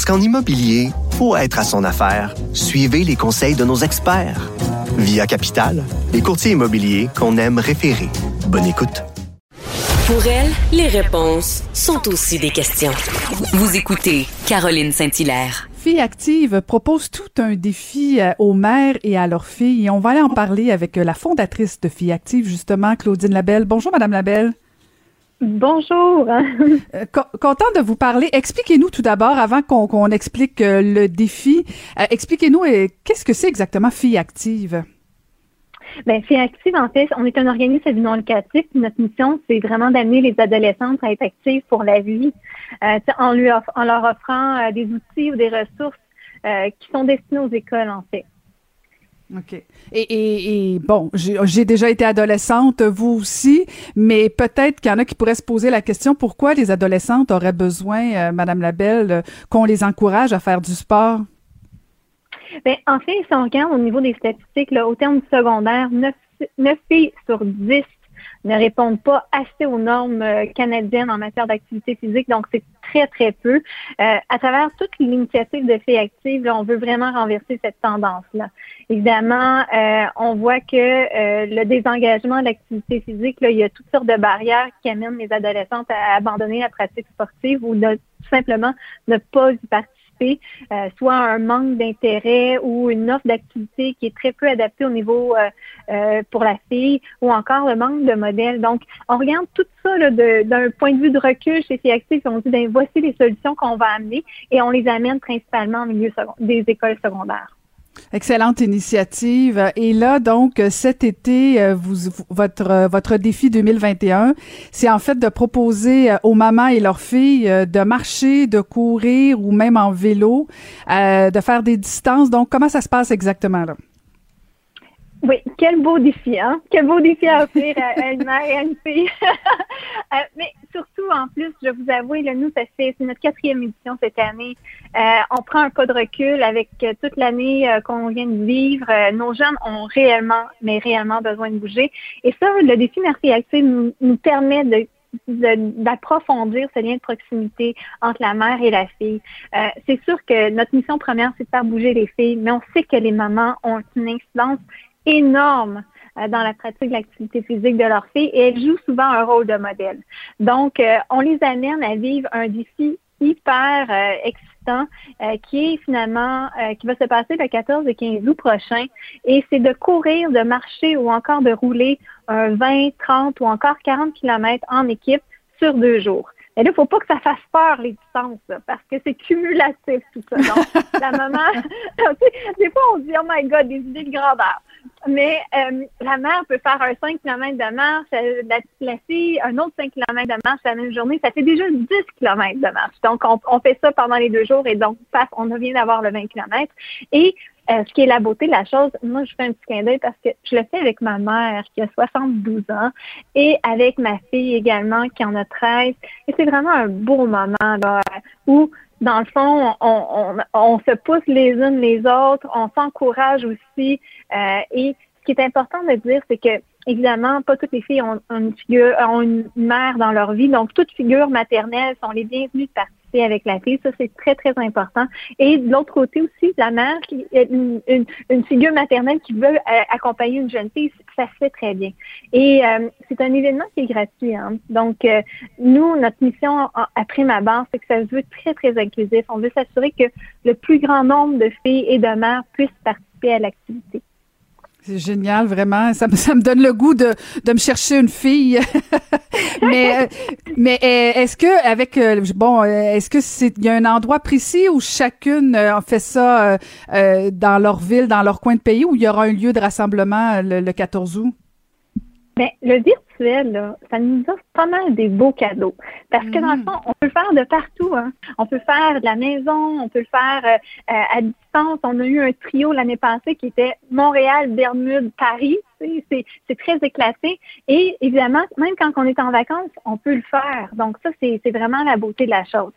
Parce qu'en immobilier, pour être à son affaire, suivez les conseils de nos experts. Via Capital, les courtiers immobiliers qu'on aime référer. Bonne écoute. Pour elle, les réponses sont aussi des questions. Vous écoutez Caroline Saint-Hilaire. Filles Active propose tout un défi euh, aux mères et à leurs filles. Et on va aller en parler avec euh, la fondatrice de Filles Active, justement, Claudine Labelle. Bonjour, Madame Labelle. Bonjour. Euh, co- content de vous parler. Expliquez-nous tout d'abord, avant qu'on explique euh, le défi, euh, expliquez-nous qu'est-ce que c'est exactement Filles Active? Ben, Filles Active, en fait, on est un organisme non lucratif. puis Notre mission, c'est vraiment d'amener les adolescentes à être actives pour la vie, euh, en, lui off- en leur offrant euh, des outils ou des ressources euh, qui sont destinées aux écoles, en fait. OK. Et, et, et bon, j'ai déjà été adolescente, vous aussi, mais peut-être qu'il y en a qui pourraient se poser la question pourquoi les adolescentes auraient besoin, euh, Madame Labelle, euh, qu'on les encourage à faire du sport? Ben, en fait, si on regarde au niveau des statistiques, au terme secondaire, 9, filles sur 10 ne répondent pas assez aux normes euh, canadiennes en matière d'activité physique, donc c'est très, très peu. Euh, à travers toute l'initiative de Filles actives, là, on veut vraiment renverser cette tendance-là. Évidemment, euh, on voit que euh, le désengagement de l'activité physique, là, il y a toutes sortes de barrières qui amènent les adolescentes à abandonner la pratique sportive ou de, tout simplement ne pas y participer euh, soit un manque d'intérêt ou une offre d'activité qui est très peu adaptée au niveau euh, euh, pour la fille, ou encore le manque de modèles. Donc, on regarde tout ça d'un point de vue de recul chez Actives, et on dit, ben, voici les solutions qu'on va amener, et on les amène principalement en milieu des écoles secondaires. Excellente initiative. Et là, donc, cet été, euh, votre, euh, votre défi 2021, c'est en fait de proposer euh, aux mamans et leurs filles de marcher, de courir ou même en vélo, de faire des distances. Donc, comment ça se passe exactement là? Oui, quel beau défi, hein? Quel beau défi à offrir à, une mère et à une fille. Euh, mais surtout, en plus, je vous avoue, là, nous, ça fait, c'est notre quatrième édition cette année. Euh, on prend un pas de recul avec euh, toute l'année euh, qu'on vient de vivre. Euh, nos jeunes ont réellement, mais réellement besoin de bouger. Et ça, le défi Merci Active nous, nous permet de d'approfondir ce lien de proximité entre la mère et la fille. Euh, c'est sûr que notre mission première, c'est de faire bouger les filles, mais on sait que les mamans ont une incidence énorme euh, dans la pratique de l'activité physique de leur fille et elles jouent souvent un rôle de modèle. Donc, euh, on les amène à vivre un défi hyper euh, excitant euh, qui est finalement, euh, qui va se passer le 14 et 15 août prochain. Et c'est de courir, de marcher ou encore de rouler un 20, 30 ou encore 40 kilomètres en équipe sur deux jours. Mais là, il faut pas que ça fasse peur, les distances, là, parce que c'est cumulatif, tout ça. Donc, la maman, des fois, on se dit, oh my God, des idées de grandeur. Mais euh, la mère peut faire un 5 km de marche, euh, la, la fille, un autre 5 km de marche la même journée. Ça fait déjà 10 km de marche. Donc, on, on fait ça pendant les deux jours et donc, paf, on vient d'avoir le 20 km. Et euh, ce qui est la beauté de la chose, moi, je fais un petit clin d'œil parce que je le fais avec ma mère qui a 72 ans et avec ma fille également qui en a 13. Et c'est vraiment un beau moment là, où, dans le fond, on, on, on se pousse les unes les autres, on s'encourage aussi. Euh, et ce qui est important de dire, c'est que évidemment, pas toutes les filles ont, une figure, ont une mère dans leur vie. Donc, toutes figures maternelles sont les bienvenues de avec la fille. Ça, c'est très, très important. Et de l'autre côté aussi, la mère, une, une, figure maternelle qui veut euh, accompagner une jeune fille, ça se fait très bien. Et euh, c'est un événement qui est gratuit. Hein. Donc, euh, nous, notre mission après ma base, c'est que ça se veut très, très inclusif. On veut s'assurer que le plus grand nombre de filles et de mères puissent participer à l'activité. C'est génial, vraiment. Ça me, ça me donne le goût de, de me chercher une fille. mais mais est-ce que avec bon, est-ce que c'est il y a un endroit précis où chacune fait ça euh, dans leur ville, dans leur coin de pays, où il y aura un lieu de rassemblement le, le 14 août? Bien, le virtuel, là, ça nous offre pas mal des beaux cadeaux. Parce que dans le Mhm. fond, on peut le faire de partout. Hein. On peut le faire de la maison, on peut le faire euh, euh, à distance. On a eu un trio l'année passée qui était Montréal, Bermude, Paris. C'est c'est très éclaté. Et évidemment, même quand on est en vacances, on peut le faire. Donc ça, c'est c'est vraiment la beauté de la chose.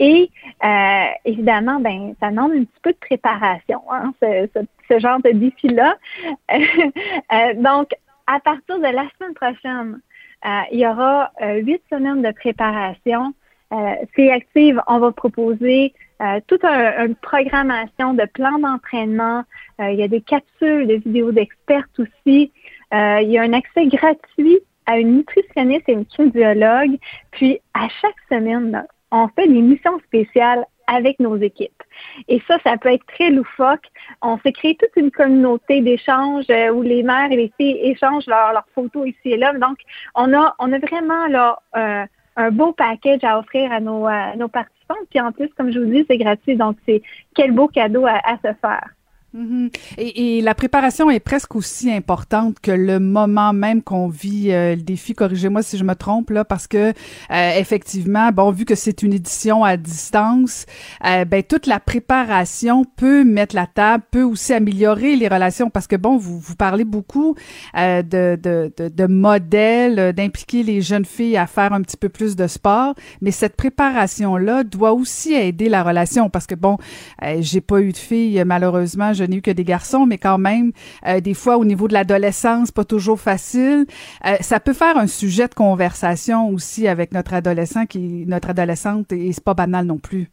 Et euh, évidemment, ben, ça demande un petit peu de préparation, hein, ce, ce- ce genre de défi-là. Euh, donc, à partir de la semaine prochaine, euh, il y aura euh, huit semaines de préparation. Euh, c'est active, on va proposer toute un- une programmation de plans d'entraînement. Il y a des capsules de vidéos d'experts aussi. Il y a un accès gratuit à une nutritionniste et une kinésiologue. Puis, à chaque semaine, on fait des missions spéciales avec nos équipes. Et ça, ça peut être très loufoque. On s'est créé toute une communauté d'échanges euh, où les mères et les filles échangent leurs leurs photos ici et là. Donc, on a, on a vraiment là euh, un beau package à offrir à nos, à nos participants. Puis en plus, comme je vous dis, c'est gratuit. Donc, c'est quel beau cadeau à, à se faire. Mhm. et, et la préparation est presque aussi importante que le moment même qu'on vit euh, le défi. Corrigez-moi si je me trompe là, parce que euh, effectivement, bon, vu que c'est une édition à distance, euh, ben toute la préparation peut mettre la table, peut aussi améliorer les relations, parce que bon, vous vous parlez beaucoup euh, de, de, de, de modèles, d'impliquer les jeunes filles à faire un petit peu plus de sport, mais cette préparation là doit aussi aider la relation, parce que bon, euh, j'ai pas eu de filles malheureusement je n'ai eu que des garçons, mais quand même, euh, des fois, au niveau de l'adolescence, pas toujours facile. Euh, ça peut faire un sujet de conversation aussi avec notre adolescent, qui notre adolescente, et c'est pas banal non plus.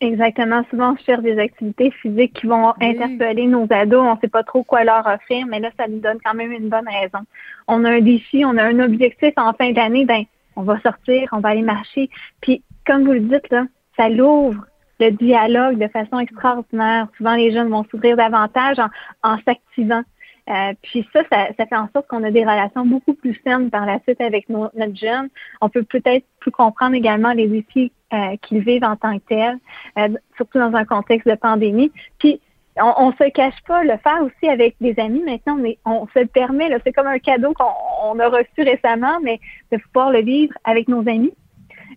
Exactement. Souvent, on cherche des activités physiques qui vont Oui. interpeller nos ados. On ne sait pas trop quoi leur offrir, mais là, ça nous donne quand même une bonne raison. On a un défi, on a un objectif en fin d'année, ben, on va sortir, on va aller marcher. Puis, comme vous le dites, là, ça l'ouvre le dialogue de façon extraordinaire. Souvent, les jeunes vont s'ouvrir davantage en, en s'activant. Euh, puis ça, ça, ça fait en sorte qu'on a des relations beaucoup plus saines par la suite avec nos, notre jeune. On peut peut-être plus comprendre également les défis euh, qu'ils vivent en tant que tels, euh, surtout dans un contexte de pandémie. Puis on, on se cache pas, le faire aussi avec des amis. Maintenant, est, on se le permet. C'est comme un cadeau qu'on on a reçu récemment, mais de pouvoir le vivre avec nos amis,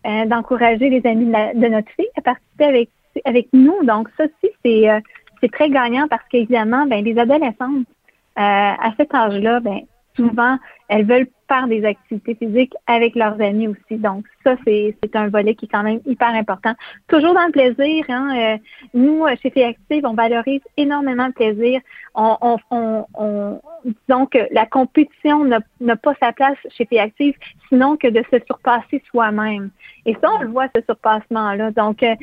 euh, d'encourager les amis de, la- de notre fille à participer avec avec nous. Donc ça aussi, c'est euh, c'est très gagnant parce qu'évidemment, ben les adolescentes euh, à cet âge-là, ben souvent elles veulent faire des activités physiques avec leurs amis aussi. Donc ça, c'est un volet qui est quand même hyper important. Toujours dans le plaisir. Hein, euh, nous, euh, chez Filles Active, on valorise énormément le plaisir. On, on, on, on- disons que la compétition n'a pas sa place chez Filles Active, sinon que de se surpasser soi-même. Et ça, on le voit, ce surpassement-là. Donc, euh,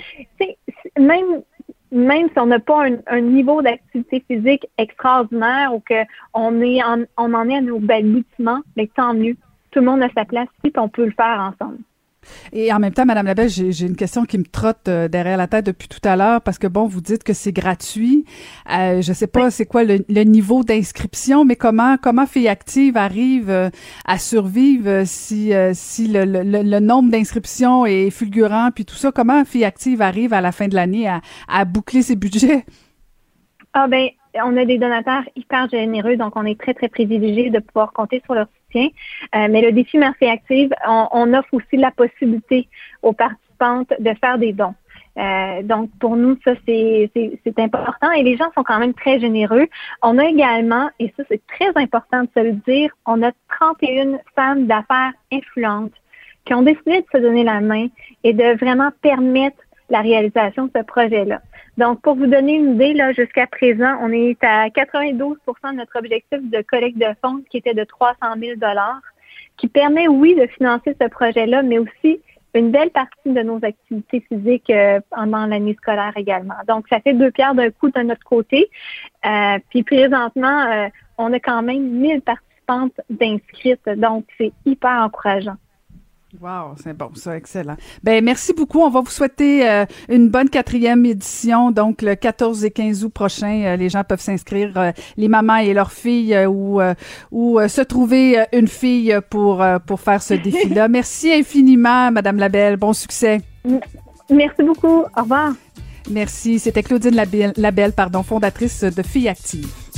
même même si on n'a pas un, niveau d'activité physique extraordinaire ou qu'on est en, on en est à nos balbutiements, mais tant mieux. Tout le monde a sa place puis on peut le faire ensemble. Et en même temps, Madame Labelle, j'ai une question qui me trotte euh, derrière la tête depuis tout à l'heure parce que bon, vous dites que c'est gratuit. Euh, je sais pas c'est quoi le, le niveau d'inscription, mais comment comment Filles Active arrive euh, à survivre euh, si si le, le, le- le nombre d'inscriptions est fulgurant puis tout ça? Comment Filles Active arrive à la fin de l'année à, à boucler ses budgets? Ah ben, on a des donateurs hyper généreux, donc on est très, très privilégiés de pouvoir compter sur leur Euh, mais le défi Merci Active, on, on offre aussi la possibilité aux participantes de faire des dons. Euh, donc, pour nous, ça, c'est important et les gens sont quand même très généreux. On a également, et ça, c'est très important de se le dire, on a 31 femmes d'affaires influentes qui ont décidé de se donner la main et de vraiment permettre la réalisation de ce projet-là. Donc, pour vous donner une idée, là, jusqu'à présent, on est à 92% de notre objectif de collecte de fonds qui était de 300 000 qui permet, oui, de financer ce projet-là, mais aussi une belle partie de nos activités physiques euh, pendant l'année scolaire également. Donc, ça fait deux pierres d'un coup de notre côté. Euh, puis présentement, euh, on a quand même 1000 participantes d'inscrites, donc c'est hyper encourageant. Wow, c'est bon, ça, excellent. Ben merci beaucoup. On va vous souhaiter euh, une bonne quatrième édition. Donc le 14 et 15 août prochain, euh, les gens peuvent s'inscrire, euh, les mamans et leurs filles, ou ou se trouver une fille pour pour faire ce défi-là. merci infiniment, Madame Labelle. Bon succès. Merci beaucoup. Au revoir. Merci. C'était Claudine Labelle, Labelle, pardon, fondatrice de Filles Actives.